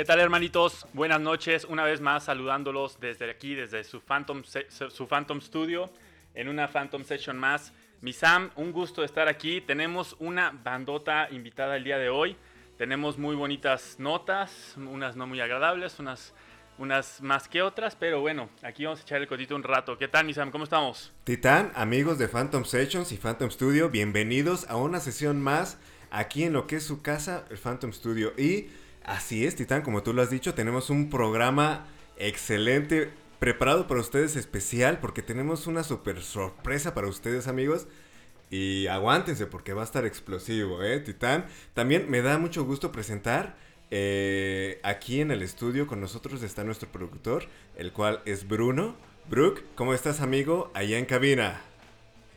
¿Qué tal hermanitos? Buenas noches, una vez más saludándolos desde aquí, desde su Phantom, su Phantom Studio, en una Phantom Session más. Mi Sam, un gusto estar aquí. Tenemos una bandota invitada el día de hoy. Tenemos muy bonitas notas, unas no muy agradables, unas, unas más que otras, pero bueno, aquí vamos a echar el cotito un rato. ¿Qué tal, mi Sam? ¿Cómo estamos? Titán, amigos de Phantom Sessions y Phantom Studio, bienvenidos a una sesión más aquí en lo que es su casa, el Phantom Studio. Y así es, Titán, como tú lo has dicho, tenemos un programa excelente preparado para ustedes especial porque tenemos una super sorpresa para ustedes, amigos. Y aguántense porque va a estar explosivo, ¿eh? Titán. También me da mucho gusto presentar eh, aquí en el estudio con nosotros está nuestro productor, el cual es Bruno. Brooke, ¿cómo estás, amigo? Allá en cabina.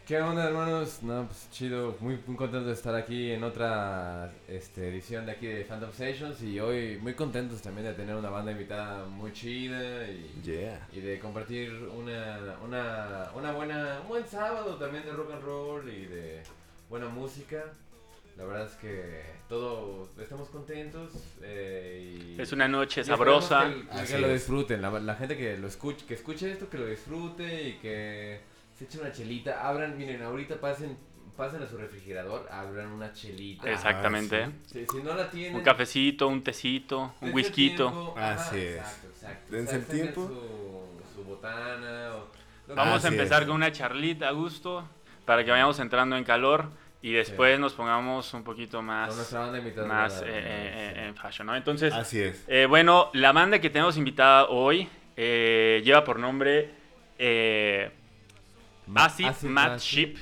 ¿Qué onda, hermanos? No, pues chido, muy, muy contento de estar aquí en otra este, edición de aquí de Phantom Sessions y hoy muy contentos también de tener una banda invitada muy chida y, y de compartir una, una, una buena, un buen sábado también de rock and roll y de buena música. La verdad es que todos estamos contentos. Eh, es una noche sabrosa. Que, lo disfruten, la, la, gente que lo escuche, que escuche esto, que lo disfrute y que se echen una chelita, abran, miren, ahorita pasen pasen a su refrigerador, abran una chelita. Exactamente. Ah, si, no la tienen. Un cafecito, un tecito, un whisky. Así es. Exacto, exacto. Dense el tiempo. Su, botana. Vamos a empezar con una charlita a gusto para que vayamos entrando en calor y después nos pongamos un poquito más, más eh, eh, en fashion, ¿no? Entonces, Así es. Eh, bueno, la banda que tenemos invitada hoy lleva por nombre Acid, Match Ship.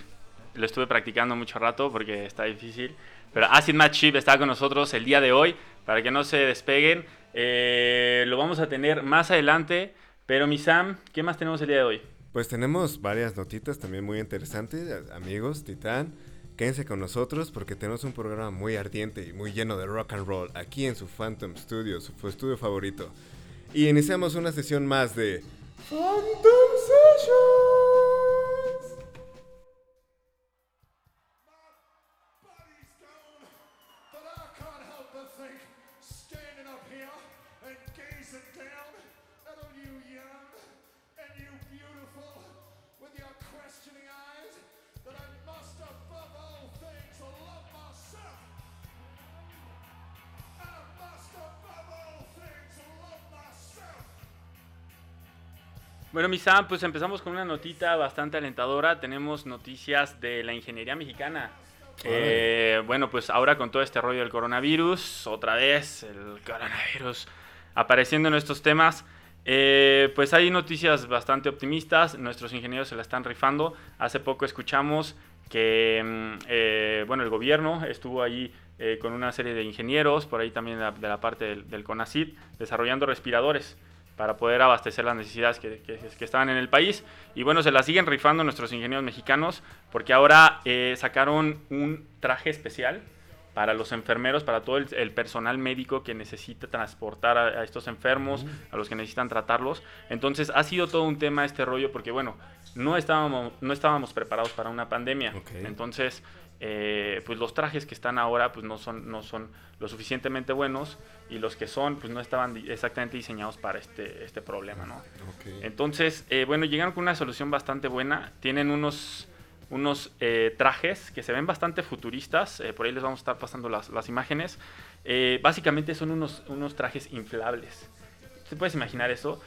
Lo estuve practicando mucho rato porque está difícil. Pero Acid Match Ship está con nosotros el día de hoy para que no se despeguen. Eh, lo vamos a tener más adelante. Pero mi Sam, ¿qué más tenemos el día de hoy? Pues tenemos varias notitas también muy interesantes. Amigos, Titán, quédense con nosotros porque tenemos un programa muy ardiente y muy lleno de rock and roll aquí en su Phantom Studio, su estudio favorito. Y iniciamos una sesión más de Phantom Session. Bueno, mi Sam, pues empezamos con una notita bastante alentadora. Tenemos noticias de la ingeniería mexicana. Eh, bueno, pues ahora con todo este rollo del coronavirus, otra vez el coronavirus apareciendo en estos temas, eh, pues hay noticias bastante optimistas. Nuestros ingenieros se la están rifando. Hace poco escuchamos que, mm, eh, bueno, el gobierno estuvo ahí con una serie de ingenieros, por ahí también de la, parte del, del CONACID, desarrollando respiradores para poder abastecer las necesidades que, que, estaban en el país. Y bueno, se la siguen rifando nuestros ingenieros mexicanos porque ahora eh, sacaron un traje especial para los enfermeros, para todo el, personal médico que necesita transportar a, estos enfermos, a los que necesitan tratarlos. Entonces ha sido todo un tema este rollo porque bueno, no estábamos, no estábamos preparados para una pandemia. Entonces eh, pues los trajes que están ahora pues no son, no son lo suficientemente buenos y los que son pues no estaban exactamente diseñados para este, este problema, ¿no? Entonces, eh, bueno, llegaron con una solución bastante buena. Tienen unos, unos eh, trajes que se ven bastante futuristas. por ahí les vamos a estar pasando las, las imágenes. básicamente son unos, unos trajes inflables. ¿Te puedes imaginar eso?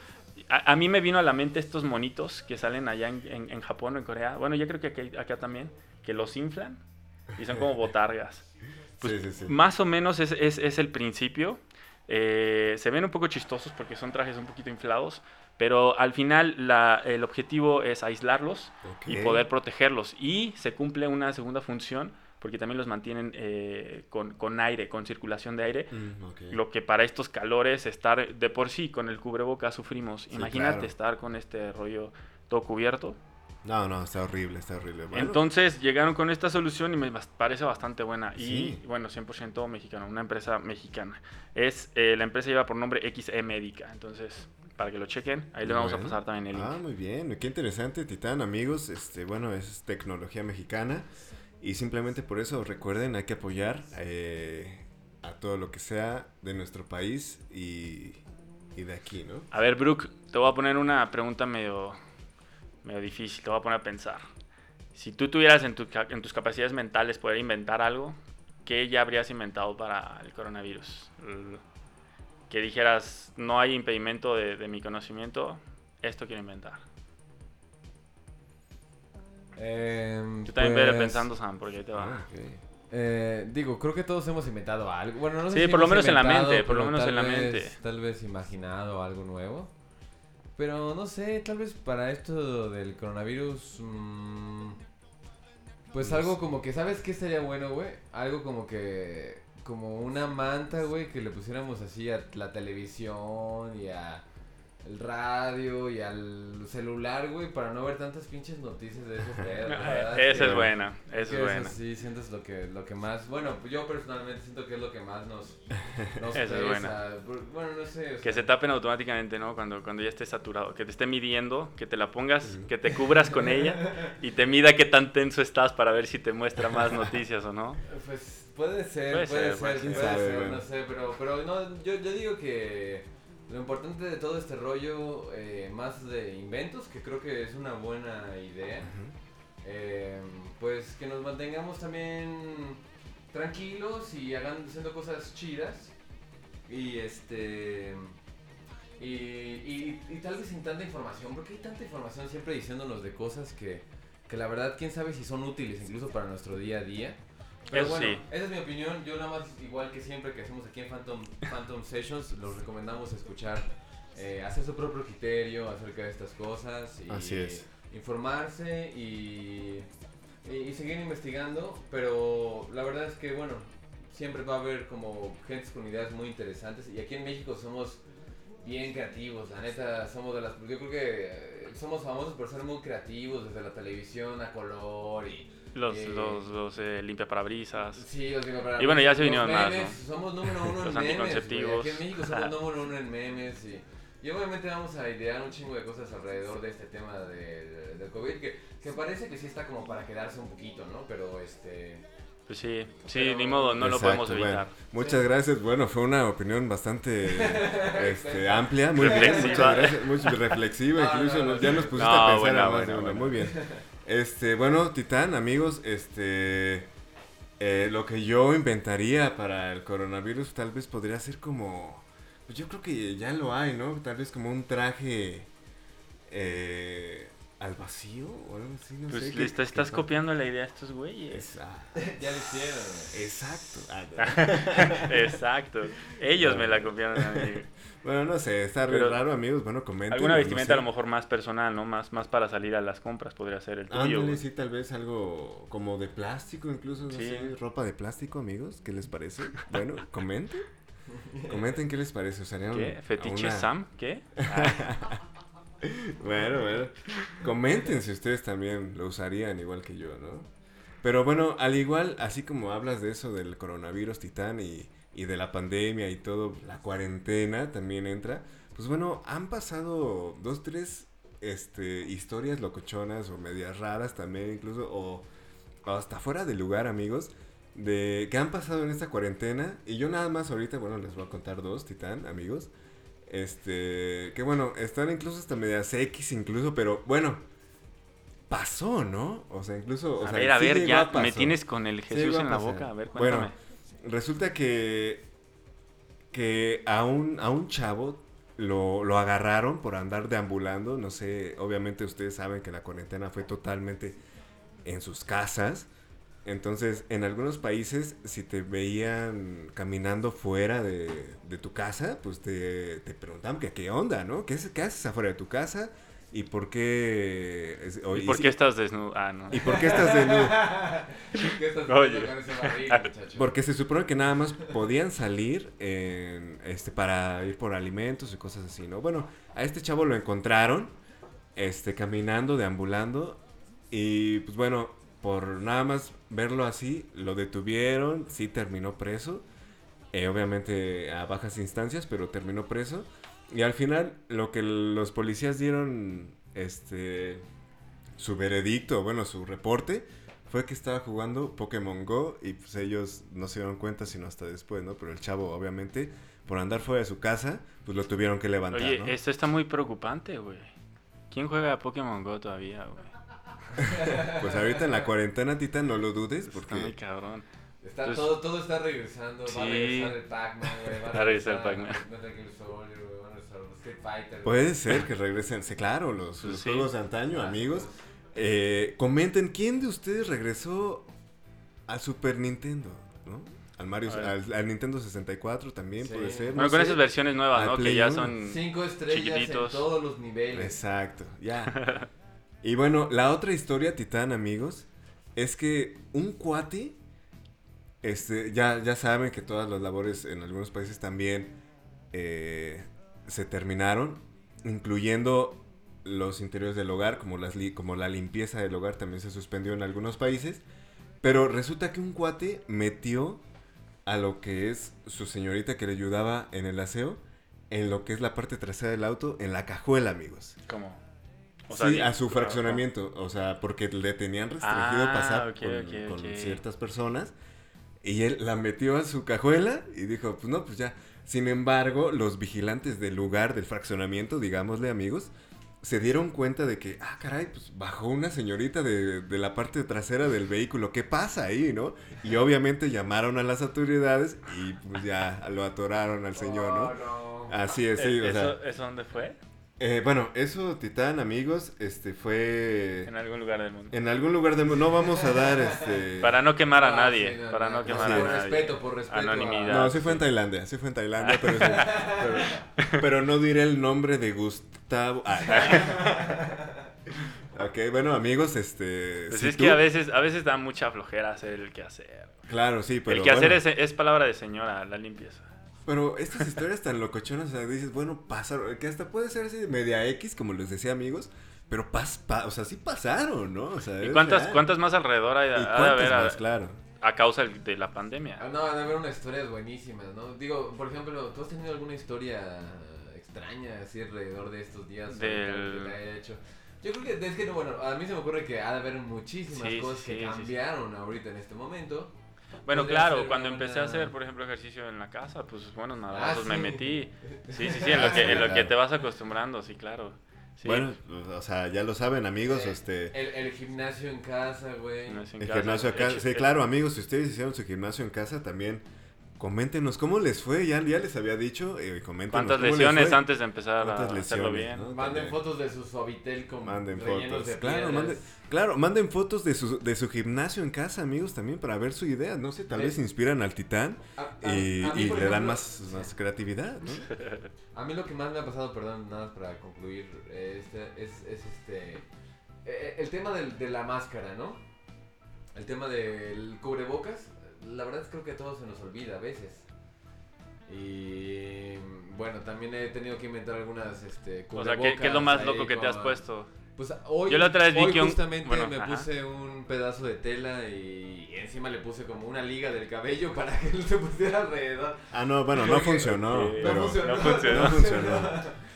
A, mí me vino a la mente estos monitos que salen allá en, en, Japón o en Corea. Bueno, yo creo que acá también, que los inflan y son como botargas. Pues más o menos es, es, el principio. Eh, se ven un poco chistosos porque son trajes un poquito inflados, pero al final la, el objetivo es aislarlos y poder protegerlos. Y se cumple una segunda función porque también los mantienen eh, con, con, aire, con circulación de aire. Mm, Lo que para estos calores, estar de por sí con el cubreboca sufrimos. Imagínate estar con este rollo todo cubierto. No, no, está horrible, está horrible. Entonces llegaron con esta solución y me parece bastante buena. Y bueno, 100% mexicano, una empresa mexicana. Es eh, La empresa lleva por nombre XE Médica. Entonces, para que lo chequen, ahí le vamos a pasar también el link. Ah, muy bien, qué interesante, Titán, amigos. Este, bueno, es tecnología mexicana. Y simplemente por eso recuerden, hay que apoyar. Eh, a todo lo que sea de nuestro país y, y de aquí, ¿no? A ver, Brooke, te voy a poner una pregunta medio, medio difícil, te voy a poner a pensar. Si tú tuvieras en, tu ca- en tus capacidades mentales poder inventar algo, ¿qué ya habrías inventado para el coronavirus? L- Que dijeras, no hay impedimento de, de mi conocimiento, esto quiero inventar. Em, Yo también veré pues, pensando, Sam, porque ahí te va. Ah, eh, digo, creo que todos hemos inventado algo. Bueno, no sé Sí, si por lo menos en la mente, por lo menos en la vez- mente. Tal vez imaginado algo nuevo. Pero no sé, tal vez para esto del coronavirus. mm, pues algo como que, ¿sabes qué sería bueno, güey? Algo como que. Como una manta, güey, que le pusiéramos así a la televisión y a el radio y al celular, güey, para no ver tantas pinches noticias de esos pedos. Esa es buena, esa es buena. sí, sientes lo que, lo que más. Bueno, yo personalmente siento que es lo que más nos. nos Esa es buena. Bueno, no sé. o Que se tapen automáticamente, ¿no? Cuando, cuando ya esté saturado. Que te esté midiendo, que te la pongas, que te cubras con ella y te mida qué tan tenso estás para ver si te muestra más noticias o no. Pues puede ser, Puede puede, ser, ser, puede puede ser. ser, Quién sabe, no sé, pero, pero no, yo, yo digo que lo importante de todo este rollo, eh, más de inventos, que creo que es una buena idea, eh, pues que nos mantengamos también tranquilos y hagan, haciendo cosas chidas. Y este. Y, y, y tal vez sin tanta información, porque hay tanta información siempre diciéndonos de cosas que, que la verdad, quién sabe si son útiles incluso para nuestro día a día. Pero Eso bueno, sí. esa es mi opinión. Yo nada más, igual que siempre que hacemos aquí en Phantom, Phantom Sessions, los recomendamos escuchar, eh, hacer su propio criterio acerca de estas cosas. Y Así es. Informarse y, y, y seguir investigando. Pero la verdad es que, bueno, siempre va a haber como gentes con ideas muy interesantes. Y aquí en México somos bien creativos, la neta, somos de las... Yo creo que eh, somos famosos por ser muy creativos, desde la televisión a color y... Los, Eh, los, los eh, limpiaparabrisas. Sí, los para Y bueno, ya se los vinieron más, memes, ¿no? Somos número uno Los en memes. anticonceptivos. Aquí en México somos número uno en memes. Y, y obviamente vamos a idear un chingo de cosas alrededor de este tema de, de- del COVID. Que, que parece que sí está como para quedarse un poquito, ¿no? Pero este. Pues sí, sí, Pero- ni modo, no lo podemos evitar. bueno, muchas gracias. Bueno, fue una opinión bastante este, amplia, muy bien. Reflexiva. Muchas gracias, muy reflexiva. No, incluso no, no, nos- ya sí. nos pusiste No, a pensar buena, a más buena, de una. buena. Muy bien. Este, bueno, Titán, amigos, este, eh, lo que yo inventaría para el coronavirus tal vez podría ser como, pues yo creo que ya lo hay, ¿no? Tal vez como un traje eh, al vacío o algo así, no Pues sé. que estás copiando la idea a estos güeyes. Es- ah, ya lo hicieron. exacto. Ah, Exacto. Ellos me la copiaron a mí. Bueno, no sé, está Pero- raro, amigos. Bueno, comenten. Alguna no vestimenta a lo mejor más personal, ¿no? Más, más para salir a las compras podría ser el tuyo. Ándale, sí, tal vez algo como de plástico, incluso, no Sí. sé, ropa de plástico, amigos, ¿qué les parece? Bueno, comenten. Comenten qué les parece, usarían ¿Qué? ¿Fetiche una- Sam? ¿Qué? Ah, Bueno, bueno. Comenten si ustedes también lo usarían igual que yo, ¿no? Pero bueno, al igual, así como hablas de eso del coronavirus titán y, y de la pandemia y todo, la cuarentena también entra. Pues bueno, han pasado dos, tres este, historias locochonas o medias raras también, incluso, o, o hasta fuera de lugar, amigos, de que han pasado en esta cuarentena. Y yo nada más ahorita, bueno, les voy a contar dos, titán, amigos. Este, que bueno, están incluso hasta medias X incluso, pero bueno, pasó, ¿no? O sea, incluso, o a sea, ver, a sí ver, ya a me tienes con el Jesús en la boca. A ver, Bueno, cuéntame. Resulta que que a un, a un chavo lo, lo agarraron por andar deambulando, no sé, obviamente ustedes saben que la cuarentena fue totalmente en sus casas. Entonces, en algunos países, si te veían caminando fuera de, de tu casa, pues te, te preguntaban que qué onda, ¿no? ¿Qué, es- qué haces afuera de tu casa? ¿Y por qué? es- o- ¿Y y por si- qué estás desnudo? Ah, no. ¿Y por qué estás desnudo? ¿Qué estás Oye. haciendo con ese barril, muchacho? Porque se supone que nada más podían salir en, este, para ir por alimentos y cosas así, ¿no? Bueno, a este chavo lo encontraron este, caminando, deambulando. Y pues bueno, por nada más verlo así, lo detuvieron, sí terminó preso. eh, obviamente a bajas instancias, pero terminó preso. Y al final, lo que los policías dieron, este, su veredicto, bueno, su reporte, fue que estaba jugando Pokémon Go y pues ellos no se dieron cuenta sino hasta después, ¿no? Pero el chavo, obviamente, por andar fuera de su casa, pues lo tuvieron que levantar, Oye, ¿no? esto está muy preocupante, güey. ¿Quién juega a Pokémon Go todavía, güey? Pues ahorita en la cuarentena, Tita, no lo dudes, Está muy porque... cabrón. Está, Pues- todo, todo está regresando. Va a Sí. regresar el Pac-Man, güey. Va a regresar el Pac-Man. Pac-Man. Va a regresar los Street Fighter. Puede ser que regresen, sí, claro, los, Pues los sí. juegos de antaño, Ah, amigos. Eh, comenten, ¿quién de ustedes regresó al Super Nintendo, no? Al Mario, al, al Nintendo 64 también Sí. puede ser. Bueno, no con sé. esas versiones nuevas, ¿no? Que ya son... Cinco estrellas Chiquititos. en todos los niveles. Exacto, ya. y bueno, la otra historia, Titán, amigos, es que un cuate, este, ya, ya saben que todas las labores en algunos países también eh, se terminaron, incluyendo los interiores del hogar, como, las como la limpieza del hogar también se suspendió en algunos países. Pero resulta que un cuate metió a lo que es su señorita que le ayudaba en el aseo, en lo que es la parte trasera del auto, en la cajuela, amigos. ¿Cómo? Sí, di- a su fraccionamiento. O sea, porque le tenían restringido Ah, pasar ok, con, ok, con ok. ciertas personas. Y él la metió a su cajuela y dijo, pues no, pues ya. Sin embargo, los vigilantes del lugar, del fraccionamiento, digámosle amigos, se dieron cuenta de que, ah, caray, pues bajó una señorita de, de la parte trasera del vehículo. ¿Qué pasa ahí, no? Y obviamente llamaron a las autoridades y pues ya lo atoraron al señor, Oh, ¿no? no. Así es, sí, ¿E- o sea. ¿Eso, ¿Eso dónde fue? Eh, bueno, eso, Titán, amigos, este fue En algún lugar del mundo. en algún lugar del mundo. No vamos a dar este. Para no quemar a Ah, nadie. sí, no, para no, no, quemar sí, a por nadie. respeto, por respeto. Anonimidad. No, sí fue en Tailandia, sí fue en Tailandia, pero, sí, pero, pero no diré el nombre de Gustavo. Ah. ok, bueno, amigos, este. Pues si es tú- que a veces, a veces da mucha flojera hacer el quehacer. Claro, sí, pero. el quehacer bueno, es, es palabra de señora, la limpieza. Pero estas historias tan locochonas, o sea, dices, bueno, pasaron, que hasta puede ser así de media X, como les decía amigos, pero pas, pa- o sea, sí pasaron, ¿no? O sea, ¿Y cuántas, real. cuántas más alrededor hay, ¿Y cuántas haber a, más? Claro. a causa de la pandemia? Ah, no, van a haber unas historias buenísimas, ¿no? Digo, por ejemplo, ¿tú has tenido alguna historia extraña así alrededor de estos días? Del- que te haya hecho? Yo creo que, es que, bueno, a mí se me ocurre que ha de haber muchísimas Sí, cosas sí, que sí, sí. cambiaron ahorita en este momento. Bueno, claro, cuando una- empecé a hacer, por ejemplo, ejercicio en la casa, pues bueno, nada, Ah, pues me metí. Sí, sí, sí, en lo que, en lo que te vas acostumbrando, sí, claro. Sí, Bueno, o sea, ya lo saben, amigos, Eh, este. El, el gimnasio en casa, güey. gimnasio en El casa, gimnasio acá. hecho- Sí, claro, amigos, si ustedes hicieron su gimnasio en casa también, coméntenos cómo les fue. Ya, ya les había dicho, eh, coméntenos ¿Cuántas cómo les lesiones fue. antes de empezar a ¿Cuántas hacerlo lesiones, bien? no? Manden También. fotos de su suavitel con Manden rellenos fotos. de Claro, manden, claro, manden fotos de su, de su gimnasio en casa, amigos, también para ver su idea. No sé, tal Eh, vez inspiran al titán A- a- y, a mí, y por le dan más, más creatividad, ¿no? A mí lo que más me ha pasado, perdón, nada más para concluir, eh, este, es, es este. eh, el tema del- de la máscara, ¿no? El tema del cubrebocas. La verdad es creo que a todos se nos olvida a veces. Y bueno, también he tenido que inventar algunas este, O sea, ¿qué, es lo más loco que te has puesto? Pues hoy, Yo la otra vez vi hoy que un- justamente bueno, me ajá. puse un pedazo de tela y encima le puse como una liga del cabello para que no se pusiera alrededor. Ah, no, bueno, no Porque- funcionó. Sí, pero no funcionó. No funcionó.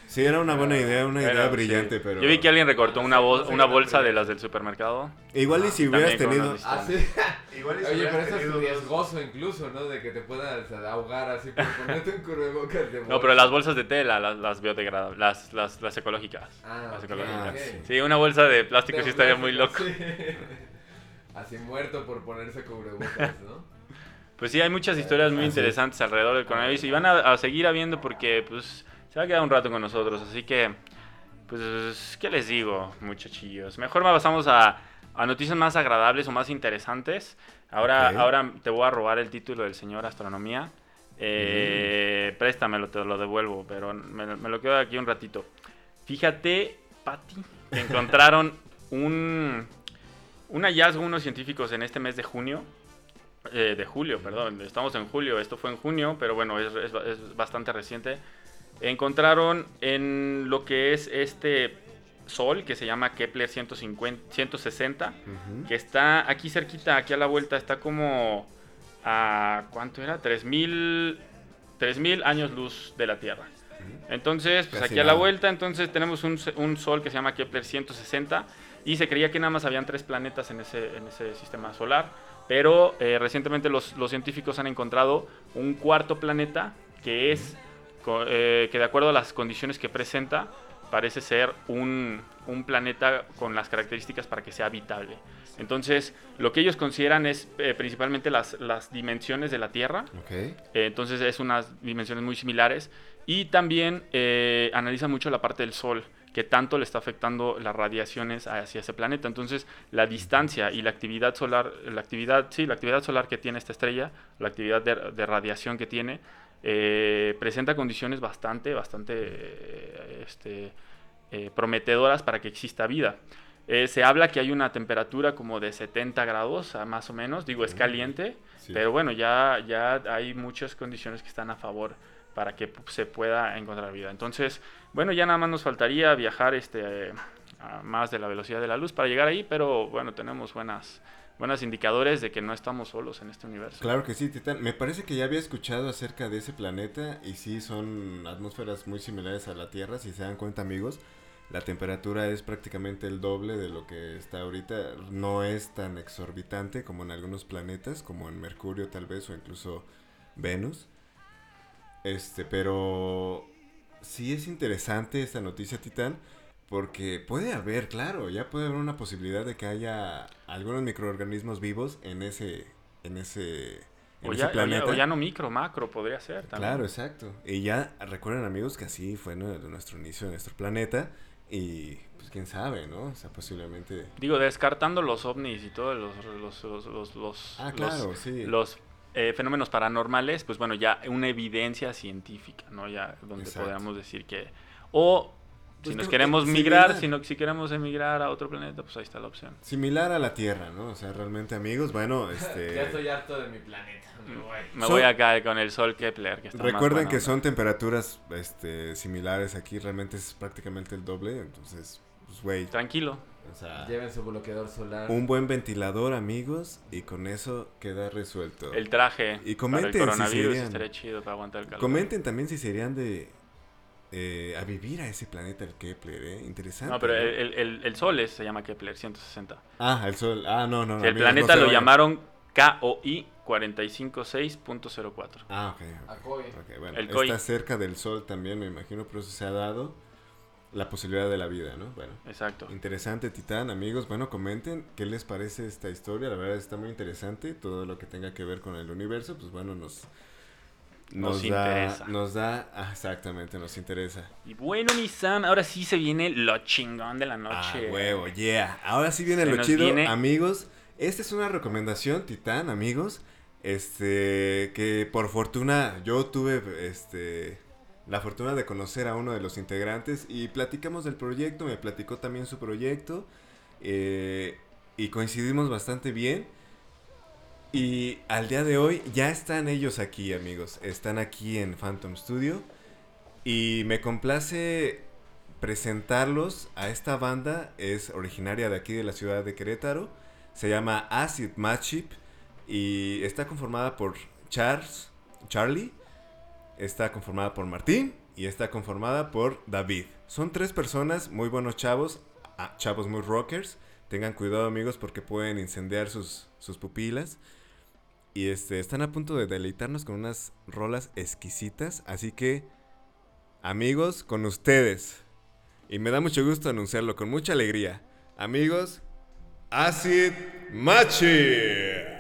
Sí, era una buena idea, una idea brillante, sí. pero... Yo vi que alguien recortó una, bol- una bolsa de las del supermercado. Igual y si hubieras tenido... Ah, sí. Igual y si Oye, pero eso es riesgoso incluso, ¿no? De que te puedas ahogar así por ponerte un cubrebocas de No, pero las bolsas de tela, las, las biodegradables, las, las, las ecológicas. Ah, las ecológicas. sí. Una bolsa de plástico De sí estaría muy loco. sí. Así muerto por ponerse cubrebocas, ¿no? Pues sí, hay muchas historias muy interesantes alrededor del coronavirus y van a, a seguir habiendo porque pues se va a quedar un rato con nosotros, así que pues ¿qué les digo, muchachillos? Mejor pasamos a, a noticias más agradables o más interesantes. Ahora, ahora te voy a robar el título del señor Astronomía. Eh, Préstamelo, te lo devuelvo, pero me, me lo quedo aquí un ratito. Fíjate, Patti, que encontraron un, un hallazgo unos científicos en este mes de junio. eh, de julio, perdón. Estamos en julio, esto fue en junio, pero bueno, es, es- es bastante reciente. Encontraron en lo que es este sol, que se llama Kepler 150, 160, Ujú. que está aquí cerquita, aquí a la vuelta, está como a, ¿cuánto era? 3000 3000 años luz de la Tierra. Entonces, pues Casi aquí a la vuelta, entonces tenemos un, sol que se llama Kepler 160 y se creía que nada más habían tres planetas en ese, en ese sistema solar, pero eh, recientemente los, los científicos han encontrado un cuarto planeta que es, eh, que de acuerdo a las condiciones que presenta, parece ser un, un planeta con las características para que sea habitable. Entonces, lo que ellos consideran es eh, principalmente las, las dimensiones de la Tierra, eh, entonces es unas dimensiones muy similares. Y también eh, analiza mucho la parte del Sol, que tanto le está afectando las radiaciones hacia ese planeta. Entonces la distancia y la actividad solar, la actividad, sí, la actividad solar que tiene esta estrella, la actividad de, de radiación que tiene, eh, presenta condiciones bastante, bastante eh, este, eh, prometedoras para que exista vida. Eh, se habla que hay una temperatura como de 70 grados, ah, más o menos. Digo, es caliente, Sí. pero bueno, ya, ya hay muchas condiciones que están a favor para que se pueda encontrar vida. Entonces, bueno, ya nada más nos faltaría viajar este, a más de la velocidad de la luz para llegar ahí, pero bueno, tenemos buenas, buenos indicadores de que no estamos solos en este universo. Claro que sí, Titán. Me parece que ya había escuchado acerca de ese planeta y sí son atmósferas muy similares a la Tierra, si se dan cuenta amigos. La temperatura es prácticamente el doble de lo que está ahorita. No es tan exorbitante como en algunos planetas, como en Mercurio tal vez o incluso Venus. Este, pero sí es interesante esta noticia, Titán, porque puede haber, claro, ya puede haber una posibilidad de que haya algunos microorganismos vivos en ese, en ese, en O ese ya, o ya- planeta. o ya no micro, macro podría ser también. Claro, exacto. Y ya recuerden amigos que así fue nuestro inicio de nuestro planeta y pues quién sabe, ¿no? O sea, posiblemente... Digo, descartando los ovnis y todos los, los, los, los, los- Ah, los- claro, sí. los, eh, fenómenos paranormales, pues bueno, ya una evidencia científica, ¿no? Ya donde podríamos decir que... O si Pues nos que- queremos que migrar, similar. si, no, si queremos emigrar a otro planeta, pues ahí está la opción. Similar a la Tierra, ¿no? O sea, realmente amigos, bueno, este... Ya estoy harto de mi planeta. me voy. Me Son- voy acá con el sol Kepler, que está Recuerden que son temperaturas este, similares aquí, realmente es prácticamente el doble, entonces, pues güey, Tranquilo. o sea, Lleven su bloqueador solar. un buen ventilador amigos y con eso queda resuelto. El traje Y para comenten si el coronavirus serían- estaría chido para aguantar el calor. Comenten también si serían de eh, a vivir a ese planeta el Kepler, ¿eh? Interesante. No, pero ¿no? el, el- el sol es- se llama Kepler 160. Ah, el sol. Ah, no, no. Si el amigos, planeta no lo llamaron KOI 45.6.04. Ah, ok. ok, Akoi. ok, bueno, El Koi. está cerca del sol también, me imagino, por eso se ha dado la posibilidad de la vida, ¿no? Bueno. Exacto. Interesante, Titán, amigos. Bueno, comenten qué les parece esta historia. La verdad está muy interesante. Todo lo que tenga que ver con el universo, pues bueno, nos, Nos da, interesa. Nos da, ah, exactamente, nos interesa. Y bueno, mi Sam, ahora sí se viene lo chingón de la Ah, noche. huevo, yeah. Ahora sí viene Se lo nos chido, viene- amigos. Esta es una recomendación, Titán, amigos. Este, que por fortuna yo tuve, este, la fortuna de conocer a uno de los integrantes y platicamos del proyecto, me platicó también su proyecto eh, y coincidimos bastante bien. Y al día de hoy ya están ellos aquí, amigos. Están aquí en Phantom Studio. Y me complace presentarlos a esta banda. Es originaria de aquí de la ciudad de Querétaro. Se llama Acid Matchip. Y está conformada por Charles, Charlie. Está conformada por Martín. Y está conformada por David. Son tres personas, muy buenos chavos. ah, chavos muy rockers. Tengan cuidado amigos porque pueden incendiar sus, sus pupilas. Y este, están a punto de deleitarnos con unas rolas exquisitas. Así que, amigos, con ustedes. Y me da mucho gusto anunciarlo con mucha alegría. Amigos, Acid Matchip.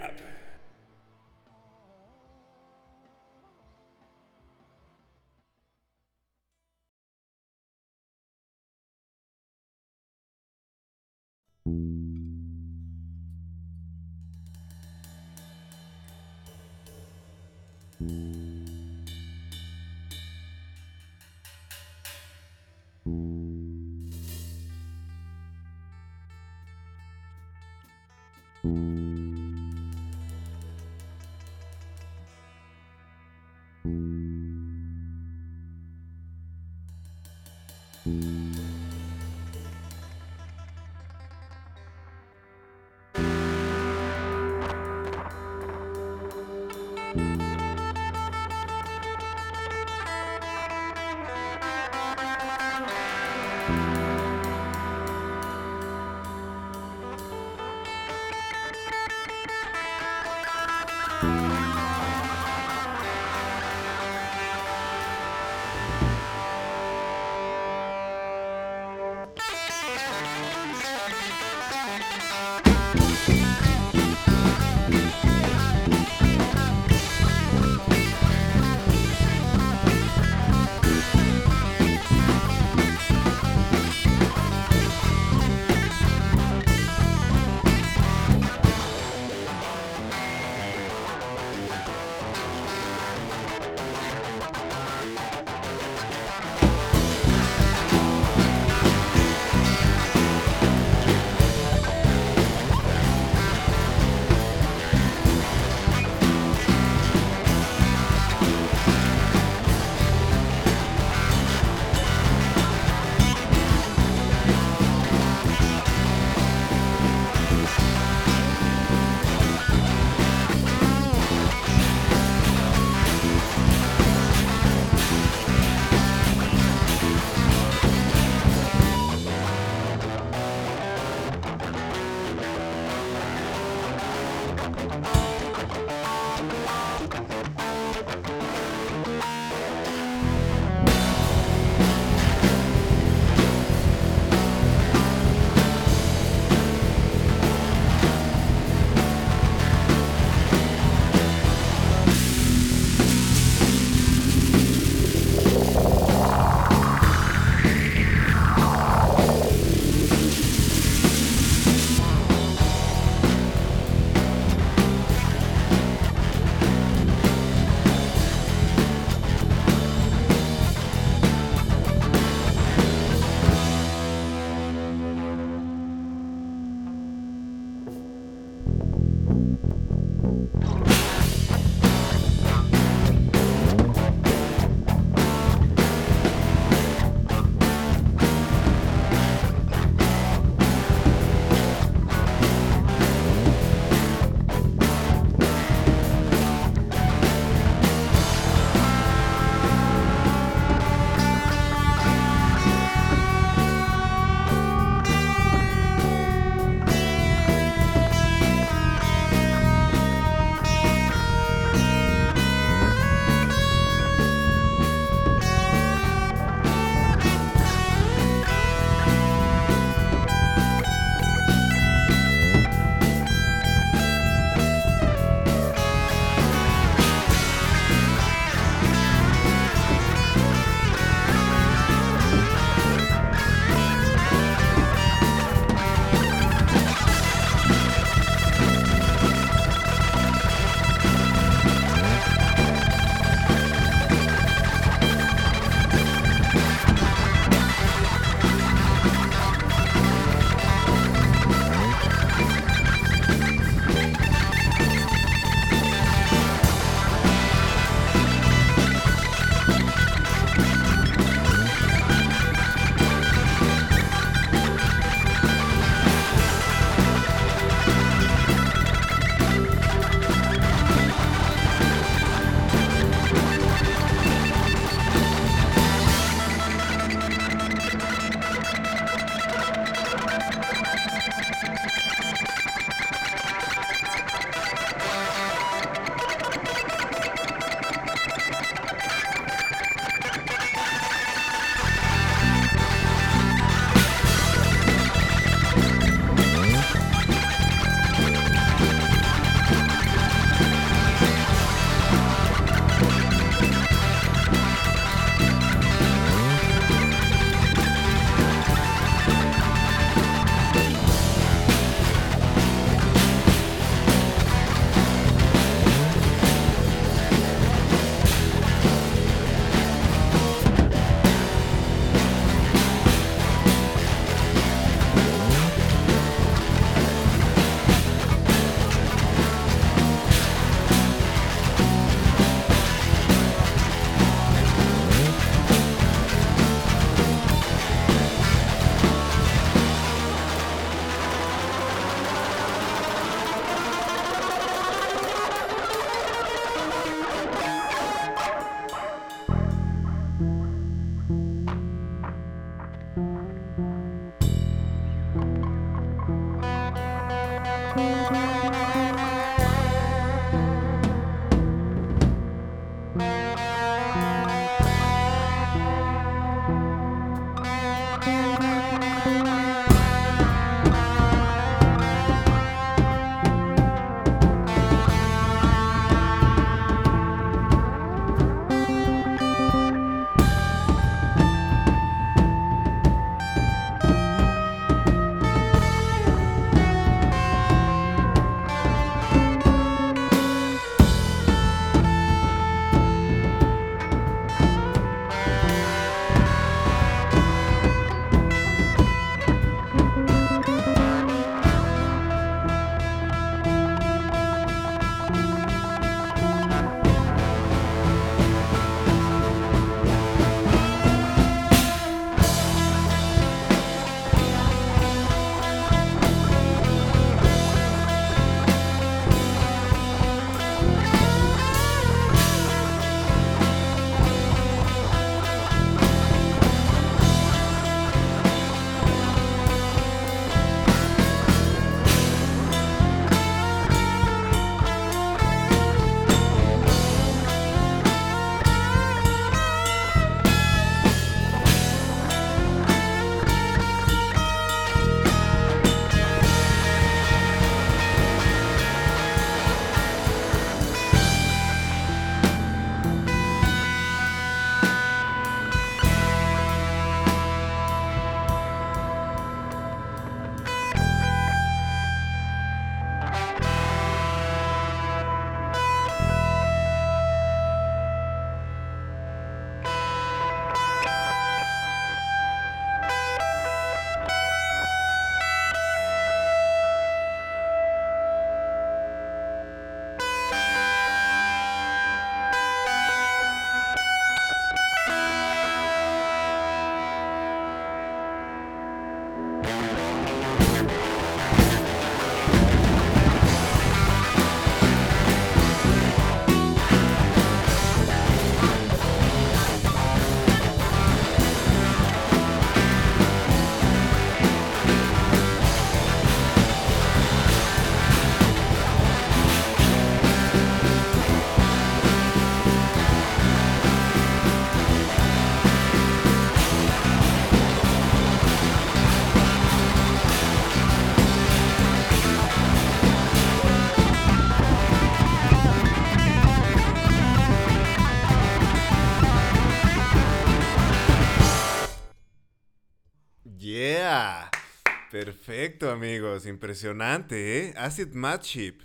Perfecto, amigos. Impresionante, ¿eh? Acid Matchip.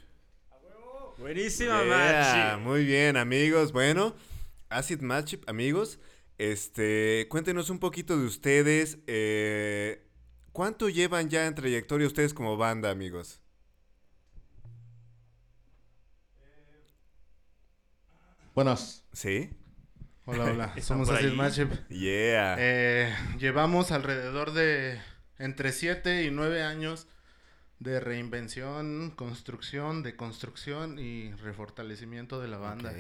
Buenísima, Yeah, Muy bien, amigos. Bueno, Acid Matchip, amigos. Este, cuéntenos un poquito de ustedes. eh, ¿Cuánto llevan ya en trayectoria ustedes como banda, amigos? Buenas. ¿Sí? Hola, hola. Somos Acid ahí. Matchup. Yeah. Eh, llevamos alrededor de entre 7 y 9 años de reinvención, construcción, de construcción y refortalecimiento de la banda.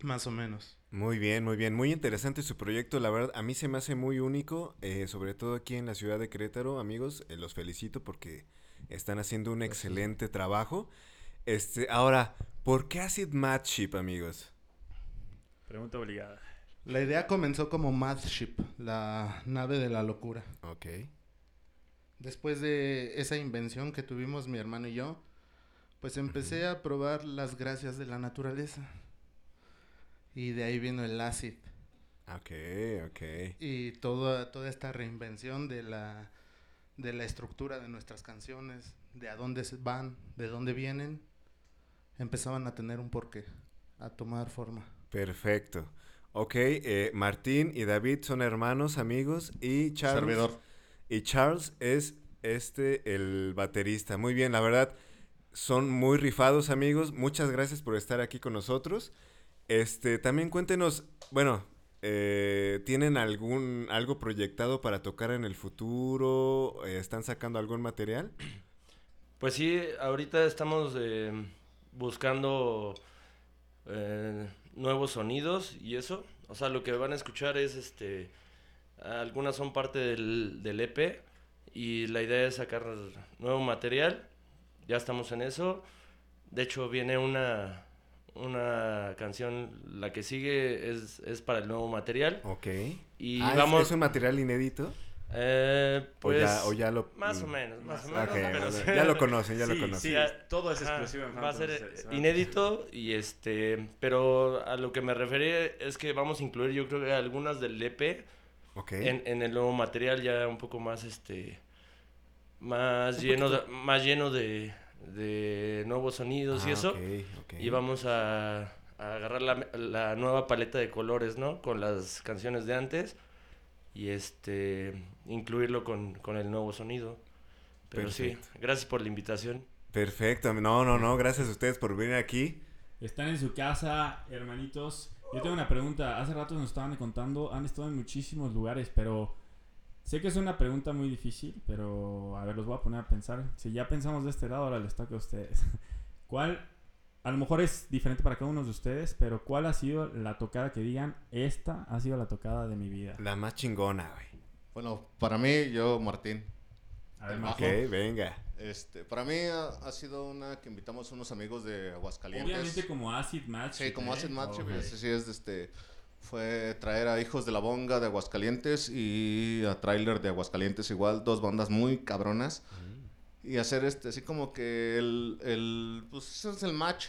Más o menos. Muy bien, muy bien. Muy interesante su proyecto. La verdad, a mí se me hace muy único, eh, sobre todo aquí en la ciudad de Querétaro, amigos. eh, los felicito porque están haciendo un excelente trabajo. Este, ahora, ¿por qué Acid Matchip, amigos? Pregunta obligada. La idea comenzó como Mathship, la nave de la locura. Ok. Después de esa invención que tuvimos mi hermano y yo, pues empecé a probar las gracias de la naturaleza. Y de ahí vino el acid. Ok, ok. y toda, toda esta reinvención de la, de la estructura de nuestras canciones, de a dónde se van, de dónde vienen, empezaban a tener un porqué, a tomar forma. Perfecto. Ok, eh, Martín y David son hermanos, amigos, y Charles. Servidor. Y Charles es este, el baterista. Muy bien, la verdad, son muy rifados, amigos. Muchas gracias por estar aquí con nosotros. Este, también cuéntenos, bueno, eh, ¿tienen algún algo proyectado para tocar en el futuro? Eh, ¿Están sacando algún material? Pues sí, ahorita estamos eh, buscando eh, nuevos sonidos y eso. O sea, lo que van a escuchar es este. Algunas son parte del, del EP y la idea es sacar nuevo material. Ya estamos en eso. De hecho, viene una, una canción, la que sigue es, es para el nuevo material. Ok. Y Ah, ¿es- vamos. ¿es, un material inédito? eh, o, pues. ya, o ya lo... Más o mm, menos, más o menos. pero ya lo conocen, ya lo conocen. sí, Ya- todo es Ajá, exclusivo en Va a ser se- se va- inédito y este, pero a lo que me refería es que vamos a incluir yo creo que algunas del EP En, en el nuevo material ya un poco más este más Un lleno de, más lleno de, de nuevos sonidos y Ah, eso y vamos a, a agarrar la, la nueva paleta de colores, ¿no? Con las canciones de antes y este incluirlo con, con el nuevo sonido. Pero Perfecto. sí, gracias por la invitación. Perfecto. No, no, no. Gracias a ustedes por venir aquí. Están en su casa, hermanitos. Yo tengo una pregunta. Hace rato nos estaban contando, han estado en muchísimos lugares, pero sé que es una pregunta muy difícil, pero a ver, los voy a poner a pensar. Si ya pensamos de este lado, ahora les toca a ustedes. ¿Cuál, a lo mejor es diferente para cada uno de ustedes, pero cuál ha sido la tocada que digan, esta ha sido la tocada de mi vida? La más chingona, güey. Bueno, para mí, yo, Martín. A ver, Ok. Majo. Ok, venga. Este, para mí ha, ha sido una que invitamos a unos amigos de Aguascalientes. Obviamente como Acid Match. Sí, como ¿eh? Acid Match, Ok. ese sí es este fue traer a Hijos de la Bonga de Aguascalientes y a Trailer de Aguascalientes igual, dos bandas muy cabronas. Y hacer este así como que el el pues ese es el match.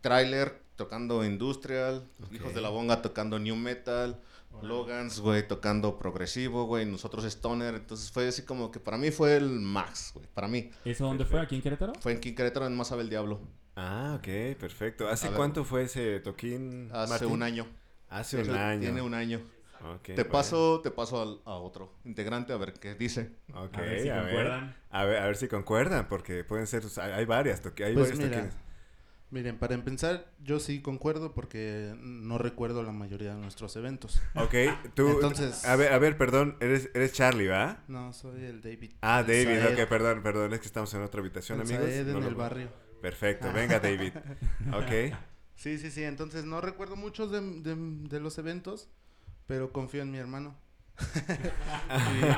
Trailer tocando industrial. Hijos de la Bonga tocando new metal. Logans, güey, tocando progresivo, güey, nosotros stoner, entonces fue así como que para mí fue el max, güey, para mí. ¿Eso dónde fue? ¿Aquí en Querétaro? Fue en Querétaro en Más Sabe el Diablo, Ah, ok, perfecto. ¿Hace A ver. cuánto fue ese toquín? hace Martín? un año. Hace un Eso año. Tiene un año. Ok, te bueno. paso, te paso al- a otro integrante a ver qué dice. Ok, A ver si a ver. concuerdan. A ver, a ver si concuerdan, porque pueden ser, hay, hay varias, toque- hay Pues varios mira, toquines. Miren, para empezar, yo sí concuerdo porque no recuerdo la mayoría de nuestros eventos. Ok, tú, Entonces- a ver, a ver, perdón, eres, eres Charlie, ¿va? No, soy el David. Ah, El David, Saed. ok, perdón, perdón, es que estamos en otra habitación, El amigos. Saed no en lo- el barrio. Perfecto, venga, David. Ok, Sí, sí, sí. Entonces no recuerdo muchos de, de- de los eventos, pero confío en mi hermano.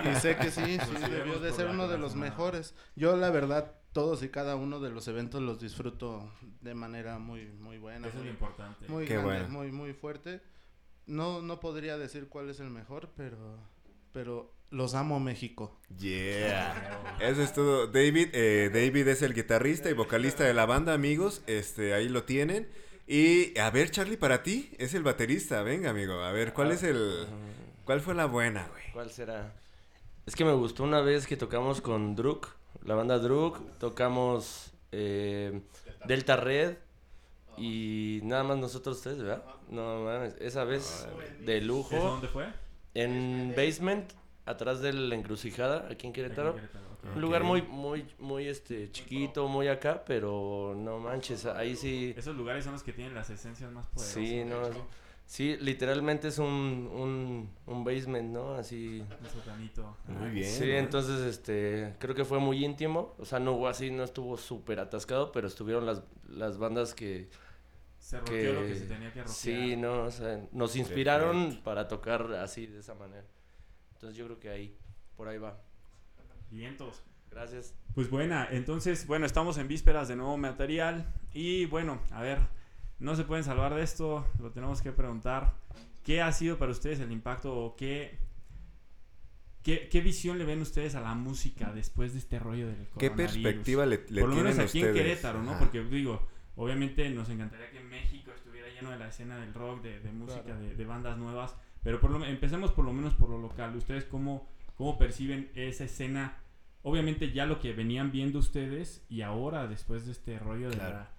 y, y sé que sí, sí, Pues debió de ser uno de los mejores. Yo la verdad, todos y cada uno de los eventos los disfruto de manera muy, muy buena. Eso es lo muy, importante. muy Qué grande, bueno. muy, muy fuerte. No, no podría decir cuál es el mejor, pero, pero los amo México. yeah. Eso es todo. David, eh, David es el guitarrista y vocalista de la banda, amigos. Este, ahí lo tienen. Y a ver, Charlie, para ti es el baterista. Venga, amigo. A ver, ¿cuál es el, cuál fue la buena, güey? ¿Cuál será? Es que me gustó una vez que tocamos con Druk, la banda Druk, tocamos eh, Delta Red y nada más nosotros tres, ¿verdad? No mames, esa vez de ¿Eso lujo dónde fue? en Basement, atrás de la encrucijada, aquí en Querétaro. Un lugar muy, muy, muy este chiquito, muy acá, pero no manches, ahí sí. Esos lugares son los que tienen las esencias más poderosas. Sí, no, sí. Literalmente es un, un, un basement, ¿no? Así. Un sotanito. Muy bien. Sí, ¿no? entonces este creo que fue muy íntimo, o sea, no hubo así, no estuvo súper atascado, pero estuvieron las, las bandas que, Se rompió que lo que se tenía que romper. sí, no, o sea, nos inspiraron para tocar así de esa manera. Entonces yo creo que ahí, por ahí va. Vientos. Gracias. Pues buena, entonces, bueno, estamos en vísperas de nuevo material y bueno, a ver, no se pueden salvar de esto, lo tenemos que preguntar. ¿Qué ha sido para ustedes el impacto o qué, qué, qué visión le ven ustedes a la música después de este rollo del ¿Qué perspectiva le, le Por lo menos aquí ustedes? en Querétaro, ¿no? Porque digo, obviamente nos encantaría que México estuviera lleno de la escena del rock, de, de música, de, de bandas nuevas, pero por lo, empecemos por lo menos por lo local. ¿Ustedes cómo, cómo perciben esa escena? Obviamente ya lo que venían viendo ustedes y ahora después de este rollo de Claro. la- que-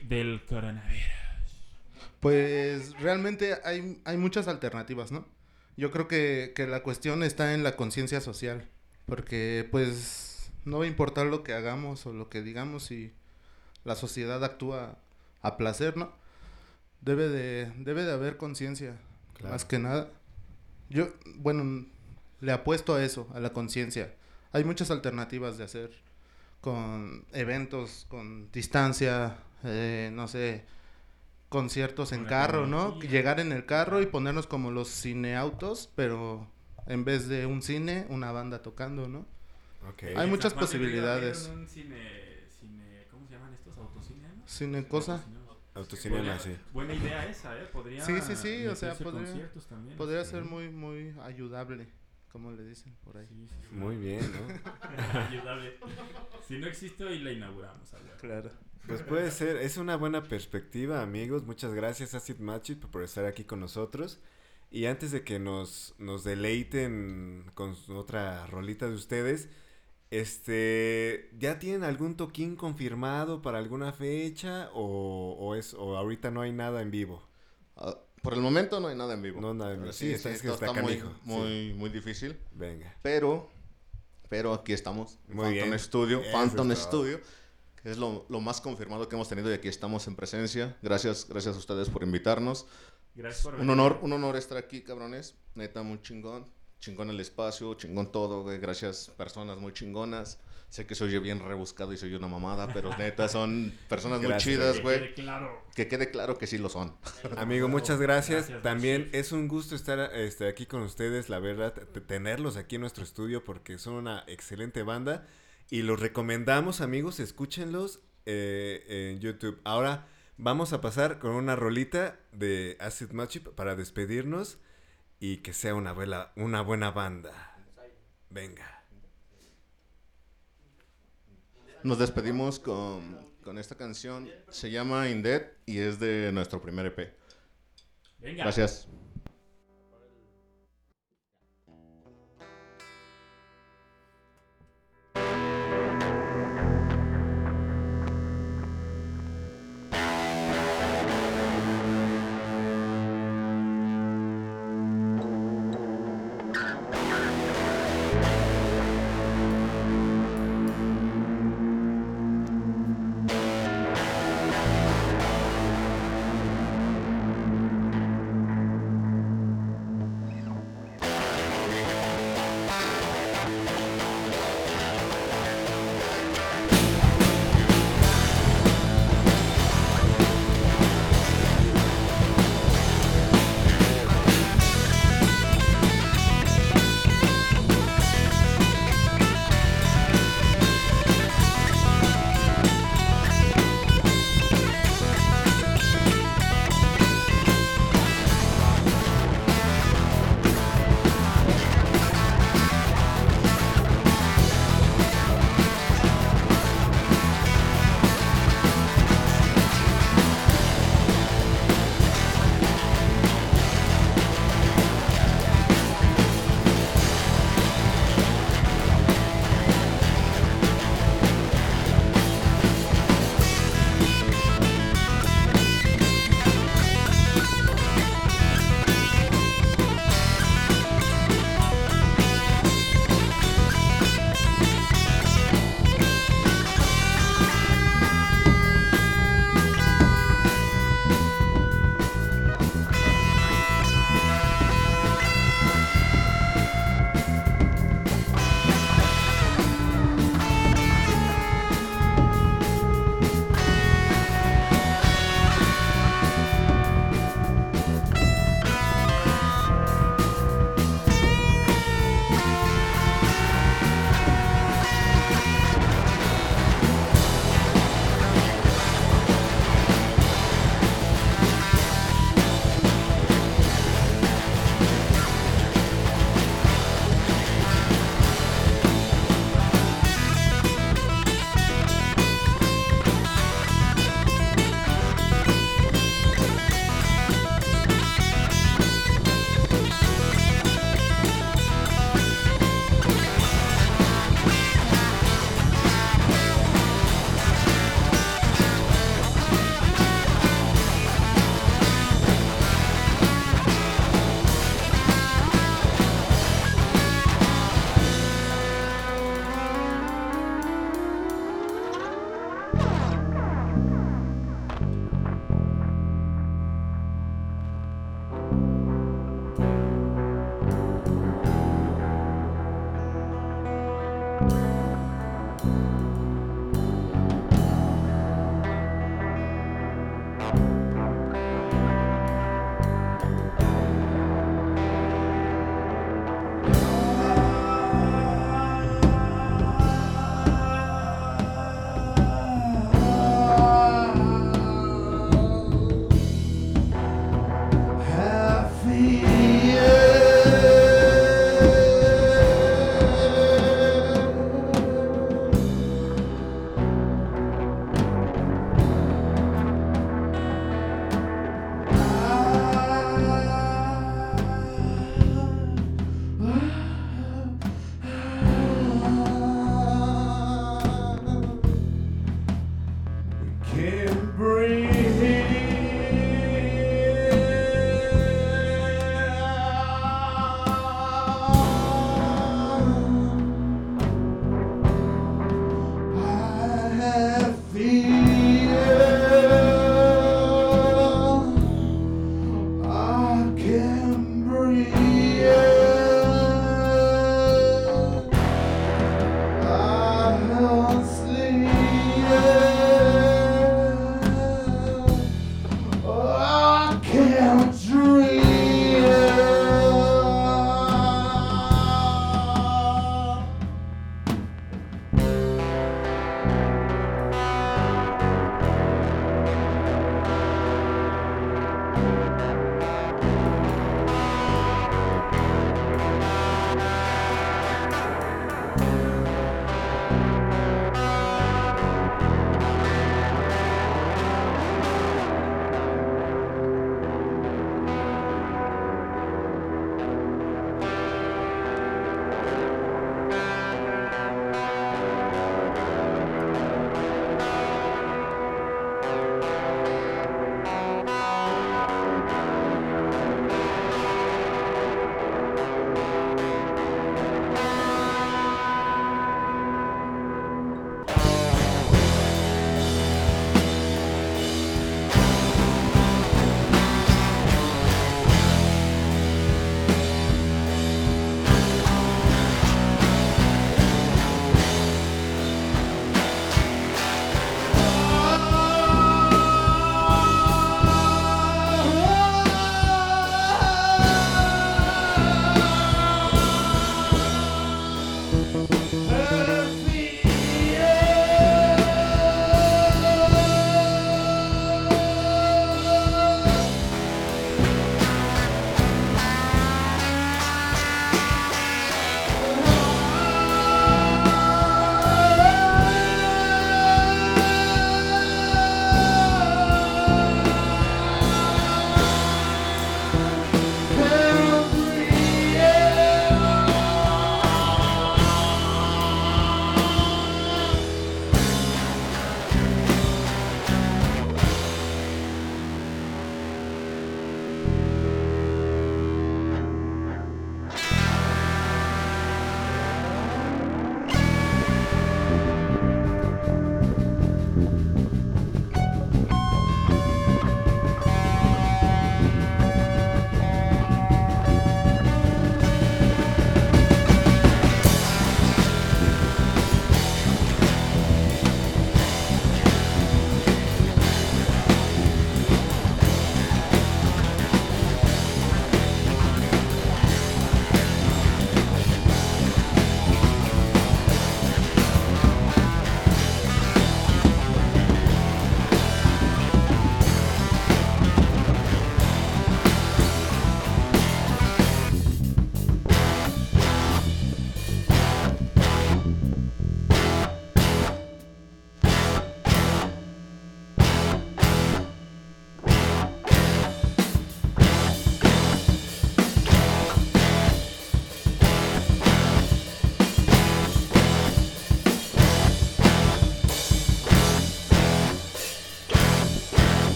del coronavirus. Pues realmente hay, hay muchas alternativas, ¿no? Yo creo que, que la cuestión está en la conciencia social, porque pues no va a importar lo que hagamos o lo que digamos si la sociedad actúa a placer, ¿no? Debe de, debe de haber conciencia, Claro. más que nada. Yo, bueno, le apuesto a eso, a la conciencia. Hay muchas alternativas de hacer con eventos, con distancia, eh, no sé, conciertos en carro, ¿no? Llegar en el carro y ponernos como los cineautos, pero en vez de un cine, una banda tocando, ¿no? Hay muchas posibilidades. un cine, cine, ¿cómo se llaman estos? ¿Autocine? no? Cine cosa. Autocinema, sí. Buena idea esa, ¿eh? Podría Sí, sí, sí, o sea, podría- también. Podría Sí. ser muy, muy ayudable, como le dicen por ahí. Sí, sí, sí. Muy bien, ¿no? Ayudable. Si no existe hoy la inauguramos. Claro. Pues puede ser, es una buena perspectiva, amigos. Muchas gracias, Acid Machit, por estar aquí con nosotros. Y antes de que nos, nos deleiten con otra rolita de ustedes, este, ¿ya tienen algún toquín confirmado para alguna fecha o, o es o ahorita no hay nada en vivo? Ah, por el momento no hay nada en vivo. No, nada en vivo. Sí, Sí, está- sí, es que está está muy, muy, muy difícil. Venga. Pero, pero aquí estamos. Muy Phantom bien. Studio. Eso Phantom. Studio. Que es lo, lo más confirmado que hemos tenido y aquí estamos en presencia. Gracias, gracias a ustedes por invitarnos. Gracias por Un honor, un honor estar aquí, cabrones. Neta, muy chingón. Chingón el espacio, chingón todo, güey. Gracias, personas muy chingonas. Sé que se oye bien rebuscado y soy una mamada, pero neta, son personas muy chidas, Que güey. quede Claro. Que quede claro que sí lo son. Amigo, muchas gracias. Gracias, También gracias. es un gusto estar este, aquí con ustedes, la verdad, tenerlos aquí en nuestro estudio porque son una excelente banda y los recomendamos, amigos, escúchenlos eh, en YouTube. Ahora vamos a pasar con una rolita de Acid Machip para despedirnos y que sea una buena, una buena banda. Venga. Nos despedimos con, con esta canción. Se llama In Dead y es de nuestro primer EP. Venga. Gracias.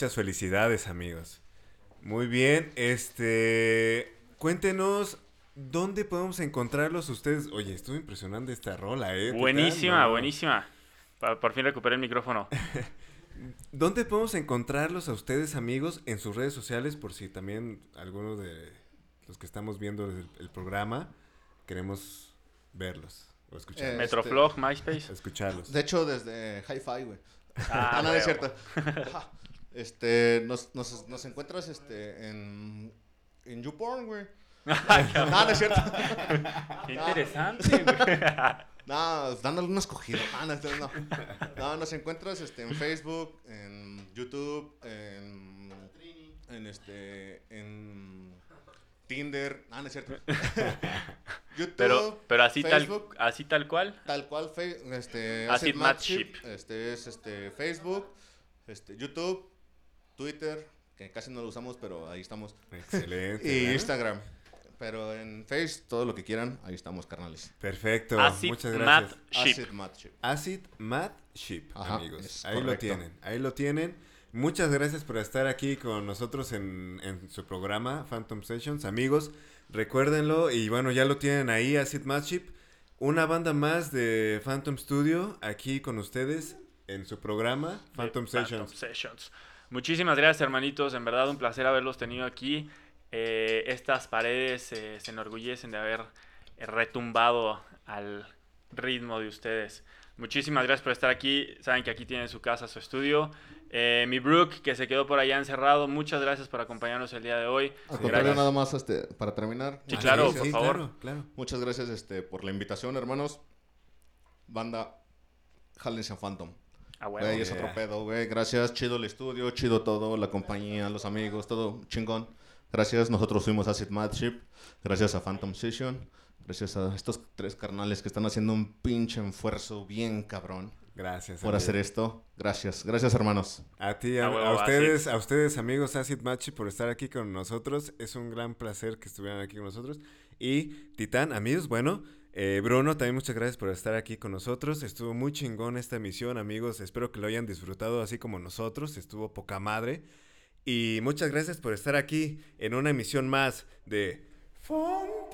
Muchas felicidades, amigos. Muy bien, este... Cuéntenos, ¿dónde podemos encontrarlos ustedes? Oye, estuvo impresionante esta rola, ¿eh? Buenísima, No. buenísima. Por fin recuperé el micrófono. ¿Dónde podemos encontrarlos a ustedes, amigos, en sus redes sociales? Por si también algunos de los que estamos viendo el, el programa queremos verlos o escucharlos. Eh, Metroflog, MySpace. escucharlos. De hecho, desde Hi-Fi, güey. Ah, Ah, no, no es cierto. Este, nos, nos, nos encuentras este, en, en YouPorn, güey. no, no es cierto. Qué interesante, güey. No, dándole una escogida. Ah, no, no. No, nos encuentras este, en Facebook, en YouTube, en, en este, en Tinder. Ah, no es cierto. YouTube, Pero, pero así tal, Facebook, así tal cual. tal cual, este, Acid Acid Mad Mad Ship. Ship, Este es este, Facebook, este, YouTube, Twitter, que casi no lo usamos, pero ahí estamos. Excelente. Y ¿verdad? Instagram. Pero en Face, todo lo que quieran, ahí estamos, carnales. Perfecto. Acid Muchas gracias. Ship. Acid Mad Ship. Acid Mad Ship, Ajá, amigos. Ahí lo correcto. tienen, ahí lo tienen. Muchas gracias por estar aquí con nosotros en, en su programa Phantom Sessions. Amigos, recuérdenlo y bueno, ya lo tienen ahí, Acid Mad Ship. Una banda más de Phantom Studio aquí con ustedes en su programa Phantom de Sessions. Sessions. Muchísimas gracias, hermanitos. En verdad, un placer haberlos tenido aquí. Eh, estas paredes eh, se enorgullecen de haber eh, retumbado al ritmo de ustedes. Muchísimas gracias por estar aquí. Saben que aquí tienen su casa, su estudio. Eh, mi Brook, que se quedó por allá encerrado, muchas gracias por acompañarnos el día de hoy. Al contrario, Gracias. nada más este, para terminar. Sí, claro, gracias. por favor. Claro, claro. Muchas gracias este, por la invitación, hermanos. Banda, jálense a Phantom. Ah, huevo. Güey, es otro pedo, güey. Gracias, chido el estudio, chido todo, la compañía, los amigos, todo chingón. Gracias, nosotros fuimos Acid Mad Ship. Gracias a Phantom Session. Gracias a estos tres carnales que están haciendo un pinche esfuerzo bien cabrón Gracias. por amigo. hacer esto. Gracias, gracias, hermanos. A ti, a, A huevo, a Acid. ustedes, a ustedes amigos Acid Machi por estar aquí con nosotros. Es un gran placer que estuvieran aquí con nosotros. Y Titán, amigos, bueno, eh, Bruno, también muchas gracias por estar aquí con nosotros. Estuvo muy chingón esta emisión, amigos. Espero que lo hayan disfrutado así como nosotros. Estuvo poca madre. Y muchas gracias por estar aquí en una emisión más de Phantom